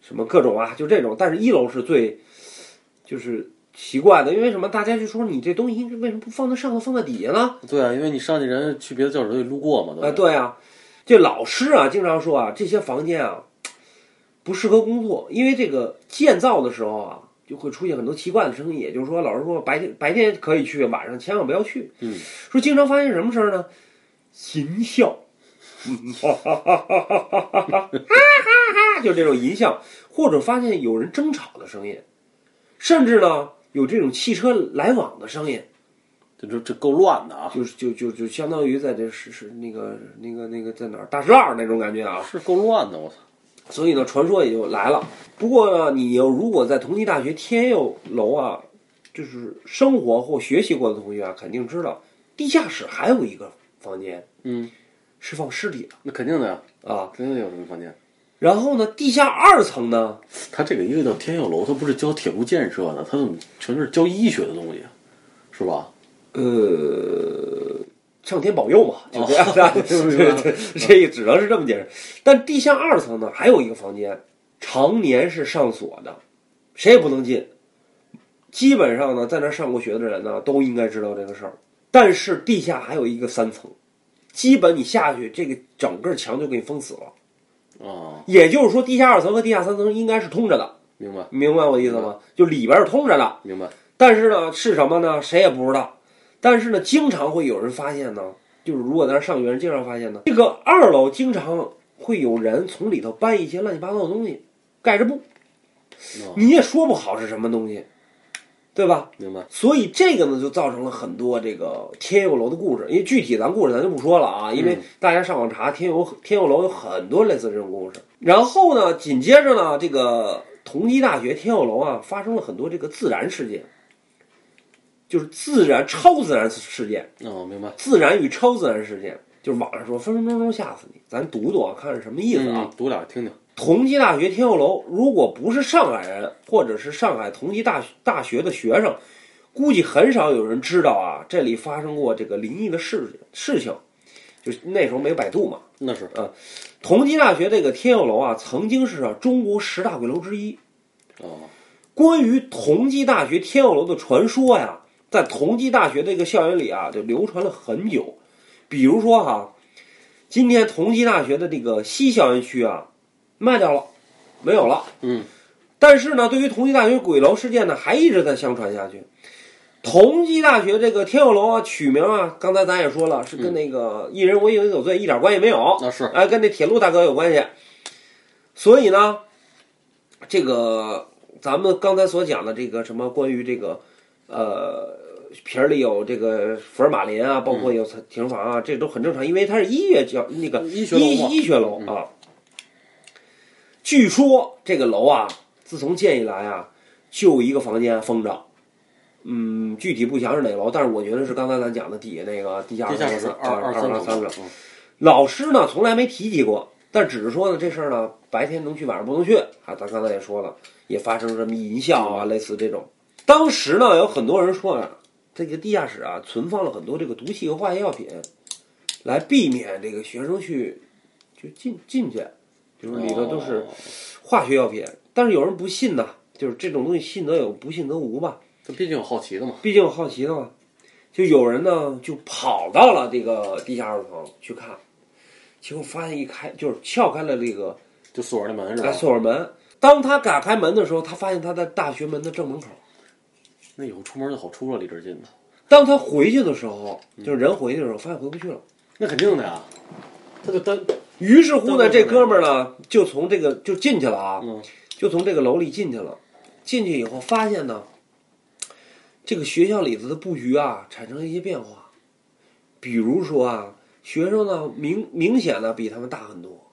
什么各种啊，就这种。但是一楼是最就是奇怪的，因为什么？大家就说你这东西为什么不放在上头，放在底下呢？对啊，因为你上去人去别的教室都得路过嘛，啊，对对啊，这老师啊经常说啊，这些房间啊不适合工作，因为这个建造的时候啊就会出现很多奇怪的声音。也就是说，老师说白天白天可以去，晚上千万不要去。嗯，说经常发现什么事儿呢？淫笑，哈哈哈哈哈哈哈哈哈，就这种淫笑，或者发现有人争吵的声音，甚至呢有这种汽车来往的声音。这这这够乱的啊，就是就就就相当于在这是是那个那个那个在哪儿大石栏那种感觉啊，是够乱的，我操！所以呢，传说也就来了。不过呢，你要如果在同济大学天佑楼啊，就是生活或学习过的同学啊，肯定知道地下室还有一个房间嗯，是放尸体的那肯定的呀，啊。肯定得有什么房间。然后呢，地下二层呢，它这个因为叫天佑楼，它不是教铁路建设的，它怎么全是教医学的东西，是吧？呃，上天保佑嘛，就这样哦的，这这这只能是这么解释。但地下二层呢，还有一个房间，常年是上锁的，谁也不能进。基本上呢，在那儿上过学的人呢，都应该知道这个事儿。但是地下还有一个三层，基本你下去，这个整个墙就给你封死了。哦，也就是说，地下二层和地下三层应该是通着的，明白明白我的意思吗？就里边是通着的，明白。但是呢，是什么呢？谁也不知道。但是呢，经常会有人发现呢，就是如果在那上学人经常发现呢，这个二楼经常会有人从里头搬一些乱七八糟的东西，盖着布，哦你也说不好是什么东西，对吧？明白。所以这个呢，就造成了很多这个天佑楼的故事。因为具体咱故事咱就不说了啊，因为大家上网查天佑天佑楼有很多类似这种故事。然后呢，紧接着呢，这个同济大学天佑楼啊，发生了很多这个自然事件，就是自然超自然事件，哦，明白。自然与超自然事件。就是网上说分分钟钟吓死你，咱读读啊，看是什么意思啊？嗯，读俩听听。同济大学天佑楼，如果不是上海人，或者是上海同济大大学的学生，估计很少有人知道啊，这里发生过这个灵异的事事情。就是那时候没有百度嘛。那是同济大学这个天佑楼啊，曾经是啊中国十大鬼楼之一。哦，关于同济大学天佑楼的传说呀，在同济大学这个校园里啊，就流传了很久。比如说哈，今天同济大学的这个西校园区啊，卖掉了，没有了。嗯，但是呢，对于同济大学鬼楼事件呢，还一直在相传下去。同济大学这个天佑楼啊，取名啊，刚才咱也说了，是跟那个一人为饮有罪一点关系没有。那是哎，跟那铁路大哥有关系。所以呢，这个咱们刚才所讲的这个什么关于这个呃瓶儿里有这个福尔马林啊，包括有停房啊，这都很正常，因为它是医院教那个医学楼医医学楼啊。据说这个楼啊，自从建以来啊，就一个房间封着。嗯，具体不详是哪楼，但是我觉得是刚才咱讲的底下那个地下地下室二二三三层层。嗯老师呢从来没提及过，但只是说呢这事儿呢白天能去，晚上不能去啊。咱刚才也说了，也发生什么淫笑啊，类似这种。当时呢有很多人说啊，这个地下室啊存放了很多这个毒气和化学药品，来避免这个学生去就进进去，就是里头都是哦化学药品。但是有人不信呐，就是这种东西信则有，不信则无吧。这毕竟有好奇的嘛。毕竟有好奇的嘛，就有人呢就跑到了这个地下二层去看，结果发现一开就是撬开了这个就锁着那门是吧哎？锁着门。当他打开门的时候，他发现他在大学门的正门口。那以后出门就好出了，离这儿近的。当他回去的时候，就是人回去的时候，发现回不去了。那肯定的呀，他就单于是乎呢，这哥们儿呢就从这个就进去了啊，嗯就从这个楼里进去了。进去以后发现呢，这个学校里头的布局啊产生了一些变化，比如说啊，学生呢明明显的比他们大很多，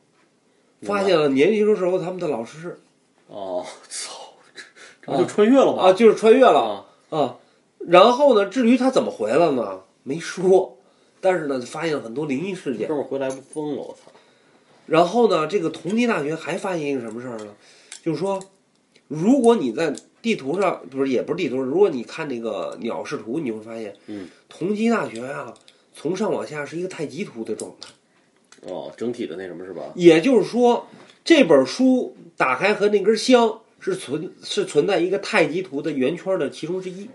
发现了年轻的时候他们的老师哦，操，这这不就穿越了吗？啊就是穿越了啊，啊。然后呢，至于他怎么回来呢，没说，但是呢，发现了很多灵异事件哥。们儿回来不疯了，我操！然后呢，这个同济大学还发现一个什么事儿呢？就是说，如果你在地图上不是也不是地图，如果你看那个鸟视图，你会发现，嗯，同济大学啊，从上往下是一个太极图的状态。哦，整体的那什么是吧？也就是说，这本书打开和那根香是存是存在一个太极图的圆圈的其中之一，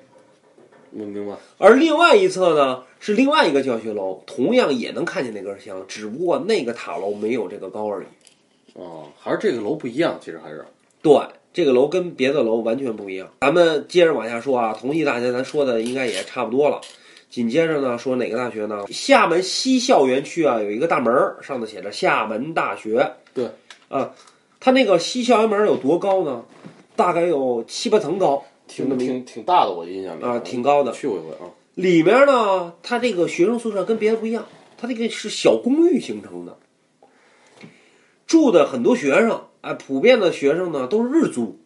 我明白？而另外一侧呢是另外一个教学楼，同样也能看见那根香，只不过那个塔楼没有这个高而已。哦，还是这个楼不一样，其实还是对，这个楼跟别的楼完全不一样。咱们接着往下说啊，同济大学咱说的应该也差不多了。紧接着呢，说哪个大学呢？厦门西校园区啊，有一个大门儿，上头写着厦门大学。对，啊，它那个西校园门儿有多高呢？大概有七八层高，挺挺挺大的，我印象里啊，挺高的。去过一回啊。里面呢，它这个学生宿舍跟别的不一样，它这个是小公寓形成的，住的很多学生，哎，普遍的学生呢都是日租，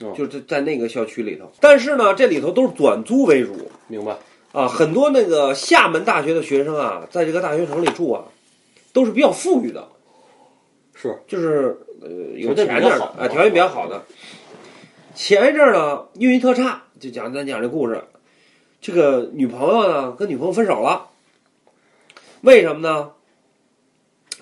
哦就是在那个校区里头。但是呢，这里头都是短租为主明白？啊，很多那个厦门大学的学生啊，在这个大学城里住啊，都是比较富裕的，是就是呃有条件钱点儿的，比较好哎，条件比较好的。前一阵儿呢，运气特差，就讲咱讲这故事，这个女朋友呢跟女朋友分手了，为什么呢？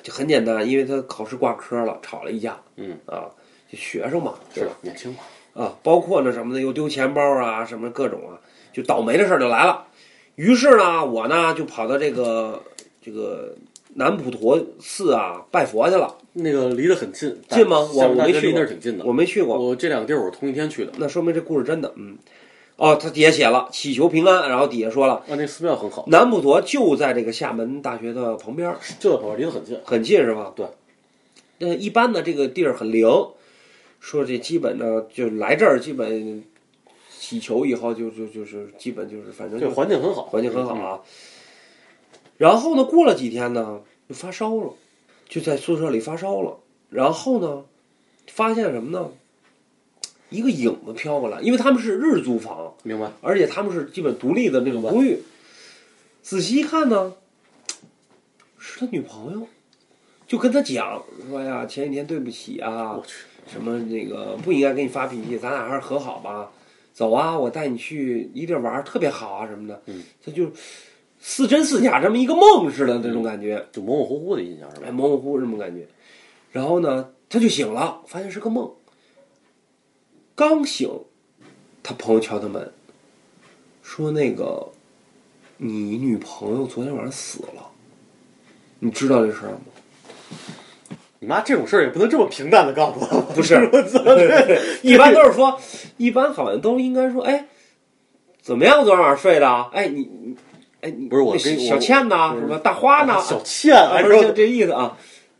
就很简单，因为他考试挂科了，吵了一架。嗯啊，就学生嘛，对是吧？年轻嘛，啊，包括那什么的，又丢钱包啊，什么各种啊，就倒霉的事儿就来了。于是呢，我呢就跑到这个这个南普陀寺啊拜佛去了。那个离得很近，近吗我我没去那儿挺近的。我没去过，我这两个地儿我同一天去的。那说明这故事真的，嗯。哦，他底下写了祈求平安，然后底下说了啊，那寺庙很好，南普陀就在这个厦门大学的旁边儿，就在旁边，离得很近。很近是吧？对。那，一般的这个地儿很灵，说这基本呢就来这儿，基本祈求以后就就就是基本就是反正对，就环境很好，环境很好啊。然后呢，过了几天呢，就发烧了，就在宿舍里发烧了。然后呢，发现什么呢？一个影子飘过来，因为他们是日租房，明白？而且他们是基本独立的那种公寓。仔细一看呢，是他女朋友，就跟他讲说呀，前几天对不起啊我，去，什么那个不应该给你发脾气，咱俩还是和好吧。走啊，我带你去一地儿玩儿，特别好啊什么的。嗯，他就似真似假，这么一个梦似的那种感觉，就模模糊糊的印象是吧哎，？模模糊糊这么感觉。然后呢，他就醒了，发现是个梦。刚醒，他朋友敲他门，说那个你女朋友昨天晚上死了，你知道这事儿吗？你妈这种事儿也不能这么平淡的告诉我，不是一般都是说，一般好像都应该说，哎，怎么样？昨天晚上睡的啊？哎，你你，哎，不是我那跟小倩呢，是什么大花呢？小倩啊，不是就这意思啊？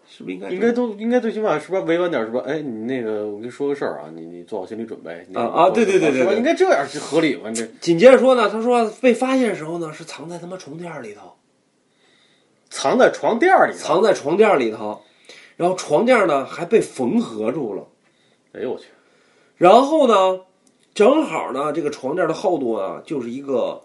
是不是应该应该都应该最起码是不是委婉点是吧？哎，你那个我跟你说个事儿啊，你你做好心理准备啊啊对对对对应该这样是合理吧？这紧接着说呢，他说被发现的时候呢，是藏在他妈床垫里头，藏在床垫儿里。藏在床垫里头，然后床垫呢还被缝合住了，哎呦我去，然后呢，正好呢这个床垫的厚度啊，就是一个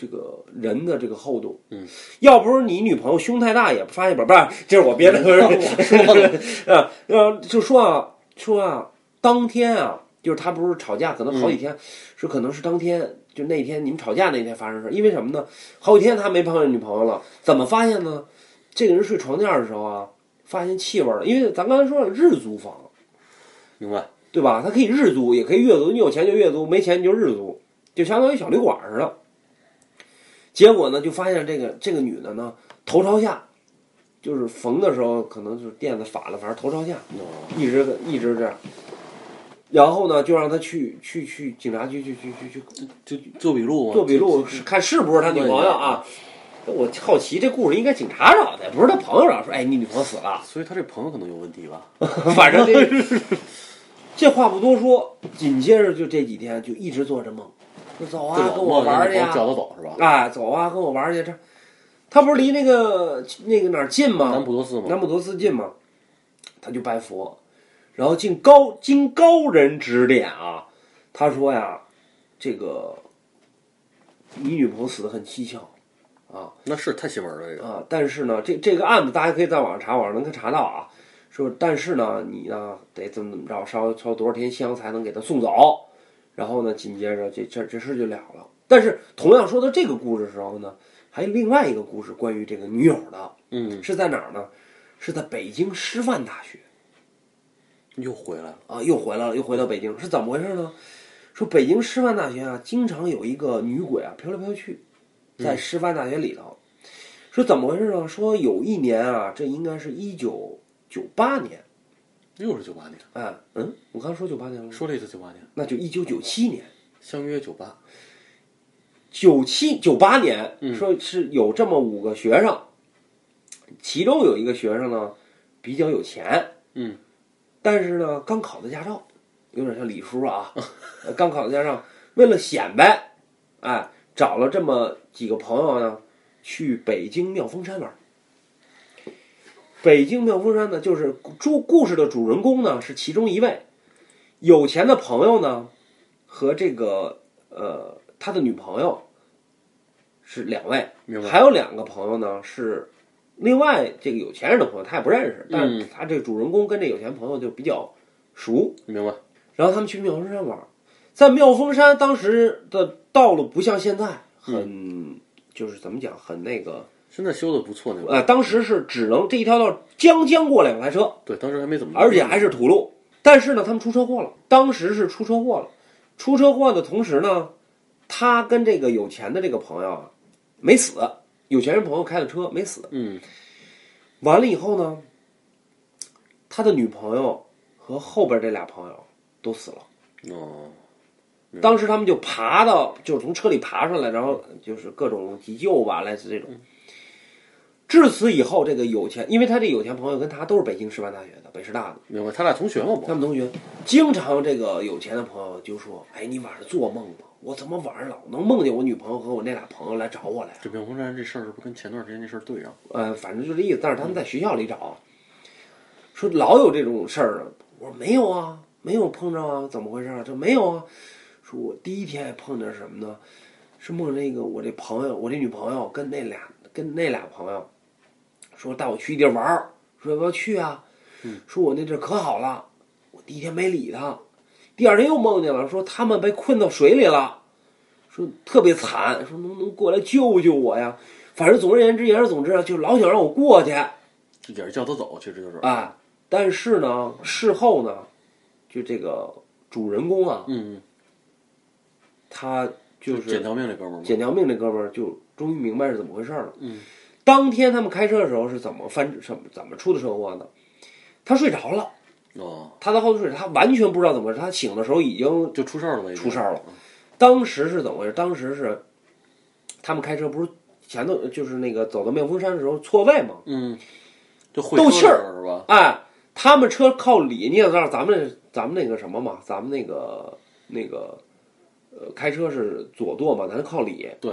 这个人的这个厚度，嗯，要不是你女朋友胸太大，也不发现不是，不是，这是我别的说的啊，呃，就说啊，说啊，当天啊，就是他不是吵架，可能好几天，是可能是当天，就那天你们吵架那天发生的事，因为什么呢？好几天他没碰见女朋友了，怎么发现呢？这个人睡床垫的时候啊，发现气味了，因为咱刚才说了日租房，明白？对吧？他可以日租，也可以月租，你有钱就月租，没钱你就日租，就相当于小旅馆似的。结果呢，就发现这个这个女的呢，头朝下就是缝的时候可能就是垫子反了，反正头朝下，哦，一直一直这样。然后呢，就让他去去去警察局去去去去就做笔录嘛，做笔录，看是不是他女朋友啊？我好奇这故事应该警察找的，不是他朋友找说，哎，你女朋友死了。所以他这朋友可能有问题吧？反正这这话不多说，紧接着就这几天就一直做着梦，说走啊，跟我玩儿去呀、叫他走是吧？哎，走啊，跟我玩儿去。这他不是离那个那个哪儿近吗？南普陀寺吗？南普陀寺近吗？他就拜佛，然后经高经高人指点啊，他说呀，这个你女朋友死的很蹊跷啊那是太邪门了，这个啊！但是呢，这这个案子大家可以在网上查，网上能查到啊。说，但是呢，你呢得怎么怎么着，烧烧多少天香才能给他送走？然后呢，紧接着这这这事就了了。但是同样说到这个故事的时候呢，还有另外一个故事关于这个女友的，嗯，是在哪儿呢？是在北京师范大学又回来了，啊，又回来了，又回到北京，是怎么回事呢？说北京师范大学啊，经常有一个女鬼啊飘来飘去，在师范大学里头。说怎么回事呢？说有一年啊，这应该是一九九八年，又是九八年，哎，嗯，我刚说九八年了吗，说了一次九八年，那就一九九七年，相约九八，九七九八年，嗯。说是有这么五个学生，其中有一个学生呢比较有钱，嗯，但是呢刚考的驾照，有点像李叔啊，呃 刚考的驾照，为了显摆，哎，找了这么几个朋友呢，去北京妙峰山玩。儿。北京妙峰山呢，就是主故事的主人公呢是其中一位，有钱的朋友呢和这个呃他的女朋友是两位？还有两个朋友呢是另外这个有钱人的朋友，他也不认识，但是嗯。他这个主人公跟这有钱朋友就比较熟，明白？然后他们去妙峰山玩儿，在妙峰山当时的道路不像现在很、就是怎么讲很那个现在修的不错那个，呃，当时是只能这一条道将将过两台车，对，当时还没怎么，而且还是土路。但是呢，他们出车祸了，当时是出车祸了。出车祸的同时呢，他跟这个有钱的这个朋友啊没死，有钱人朋友开的车没死。嗯，完了以后呢，他的女朋友和后边这俩朋友都死了。哦，当时他们就爬到，就是从车里爬上来，然后就是各种急救吧，类似这种。至此以后，这个有钱，因为他这有钱朋友跟他都是北京师范大学的，北师大的，明白？他俩同学嘛不他？们同学经常这个有钱的朋友就说：“哎，你晚上做梦吗？我怎么晚上老能梦见我女朋友和我那俩朋友来找我来？”这妙峰山这事儿是不是跟前段时间那事儿对上？呃，反正就这意思。但是他们在学校里找，说老有这种事儿呢。我说没有啊，没有碰着啊，怎么回事啊？这没有啊。说我第一天也碰见什么呢？是梦见那个我这朋友，我这女朋友跟那俩跟那俩朋友说带我去一地儿玩儿，说要不要去啊？说我那地儿可好了，我第一天没理他，第二天又梦见了，说他们被困到水里了，说特别惨，说能不能过来救救我呀？反正总而言之，言而总之啊，就老想让我过去也是叫他走，其实就是，啊。但是呢，事后呢，就这个主人公啊，嗯，他就是捡条命这哥们儿，捡条命这哥们儿就终于明白是怎么回事了。嗯，当天他们开车的时候是怎么翻什么怎么出的车祸呢？他睡着了，哦，他在后头睡着，他完全不知道怎么回事。他醒的时候已经就出事儿了出事儿了。当时是怎么回事？当时是他们开车不是前头就是那个走到妙峰山的时候错位嘛？嗯，就会斗气儿是吧？哎，他们车靠里，你也知道咱们咱们那个什么嘛，咱们那个那个呃开车是左舵嘛，咱靠里。对，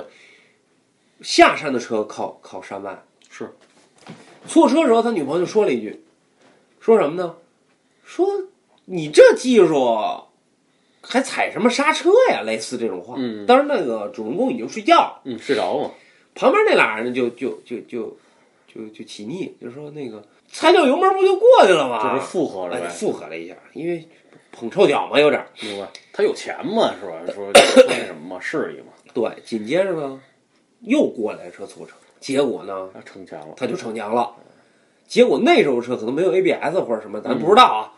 下山的车靠靠山外。是，错车的时候，他女朋友就说了一句，说什么呢？说你这技术还踩什么刹车呀？类似这种话。嗯当时，那个主人公已经睡觉了，嗯，睡着了嘛，旁边那俩人就就就就就就起腻，就说那个踩脚油门不就过去了吗？这不是附和了？附和了一下，因为捧臭脚嘛，有点儿。明白？他有钱嘛，是吧？说 说那什么嘛，势力嘛，对，紧接着呢，又过来车错车，结果呢，他逞强了，他就逞强了。结果那时候车可能没有 ABS 或者什么，咱不知道啊。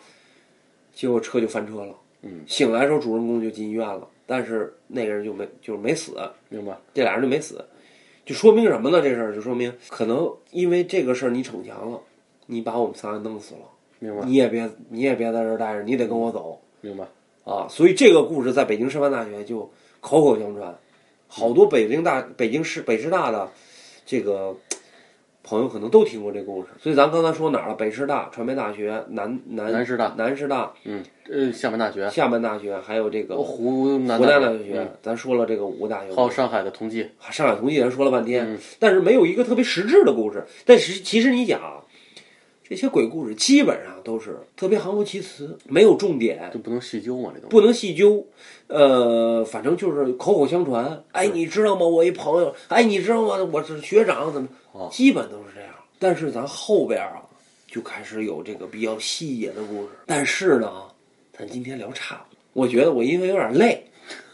结果车就翻车了。嗯，醒来时候主人公就进医院了，但是那个人就没就是没死，明白？这俩人就没死，就说明什么呢？这事儿就说明可能因为这个事儿你逞强了，你把我们仨弄死了，明白你也别你也别在这儿待着，你得跟我走明白。啊！所以这个故事在北京师范大学就口口相传，好多北京大北京市北师大的这个朋友可能都听过这故事。所以咱刚才说哪儿了？北师大、传媒大学、南南南师大。南师大、嗯，呃，厦门大学、厦门大学，还有这个湖南湖南大大学，咱说了这个五大学，还有上海的同济，上海同济咱说了半天，嗯。但是没有一个特别实质的故事。但是其实你讲啊，这些鬼故事基本上都是特别含糊其辞，没有重点，就不能细究嘛，这东西。不能细究。呃，反正就是口口相传。哎，你知道吗？我一朋友，哎，你知道吗？我是学长，怎么哦？基本都是这样。但是咱后边啊，就开始有这个比较细节的故事。但是呢，咱今天聊差了，我觉得我因为有点累，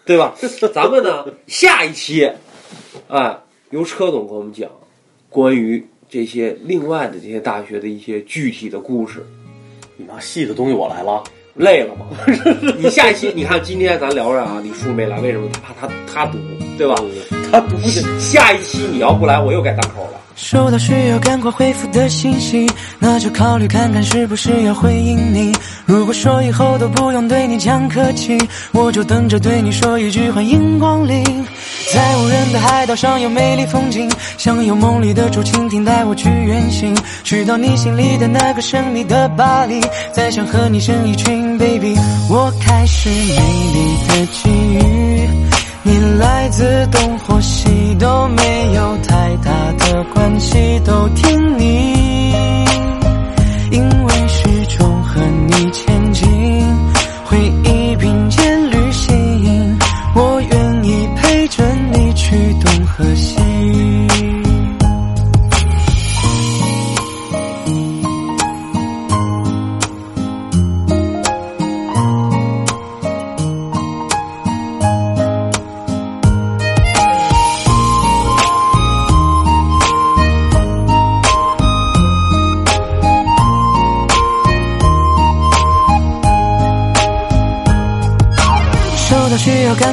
对吧？咱们呢 下一期，哎，由车总给我们讲关于这些另外的这些大学的一些具体的故事。你妈细的东西我来了，累了吗？你下一期你看今天咱聊着啊，你叔没来，为什么？他怕他他堵，对吧？他读去。下一期你要不来，我又该单口了。收到需要赶快回复的信息，那就考虑看看是不是要回应你。如果说以后都不用对你讲客气，我就等着对你说一句欢迎光临。在无人的海岛上有美丽风景，想有梦里的竹蜻蜓带我去远行，去到你心里的那个神秘的巴黎，再想和你生一群 baby。我开始美丽的际遇。你来自东或西都没有太大的关系，都听你，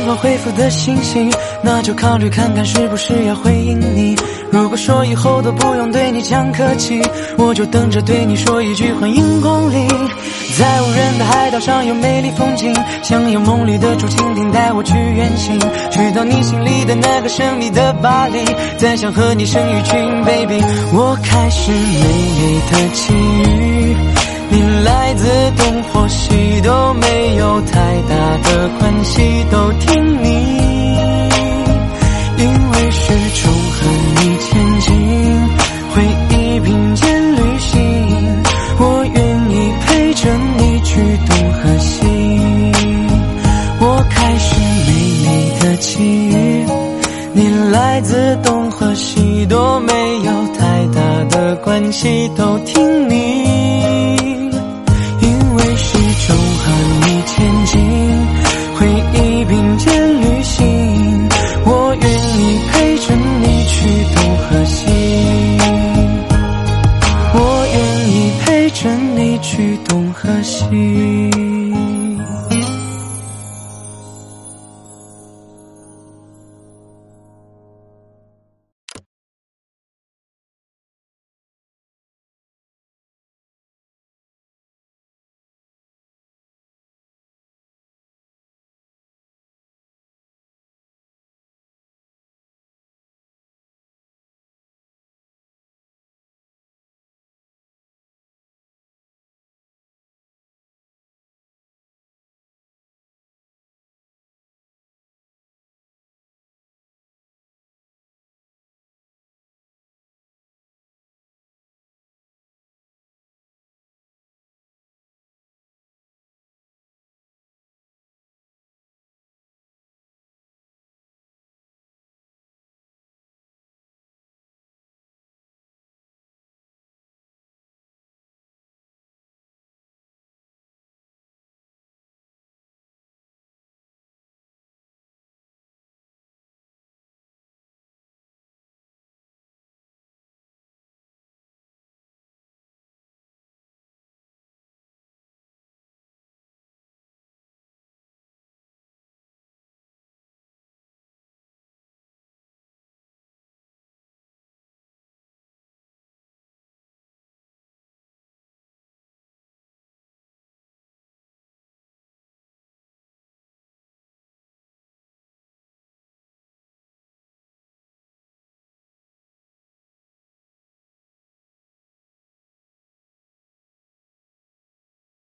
我回复的信息，那就考虑看看是不是要回应你。如果说以后都不用对你讲客气，我就等着对你说一句欢迎光临。在无人的海岛上有美丽风景，想有梦里的竹蜻蜓带我去远行，去到你心里的那个神秘的巴黎，再想和你生一群 baby。我开始美丽的际遇。来自东或西都没有太大的关系，都听你，因为始终和你前进，回忆并肩旅行，我愿意陪着你去东和西。我开始美丽的际遇，你来自东和西都没有太大的关系，都听你。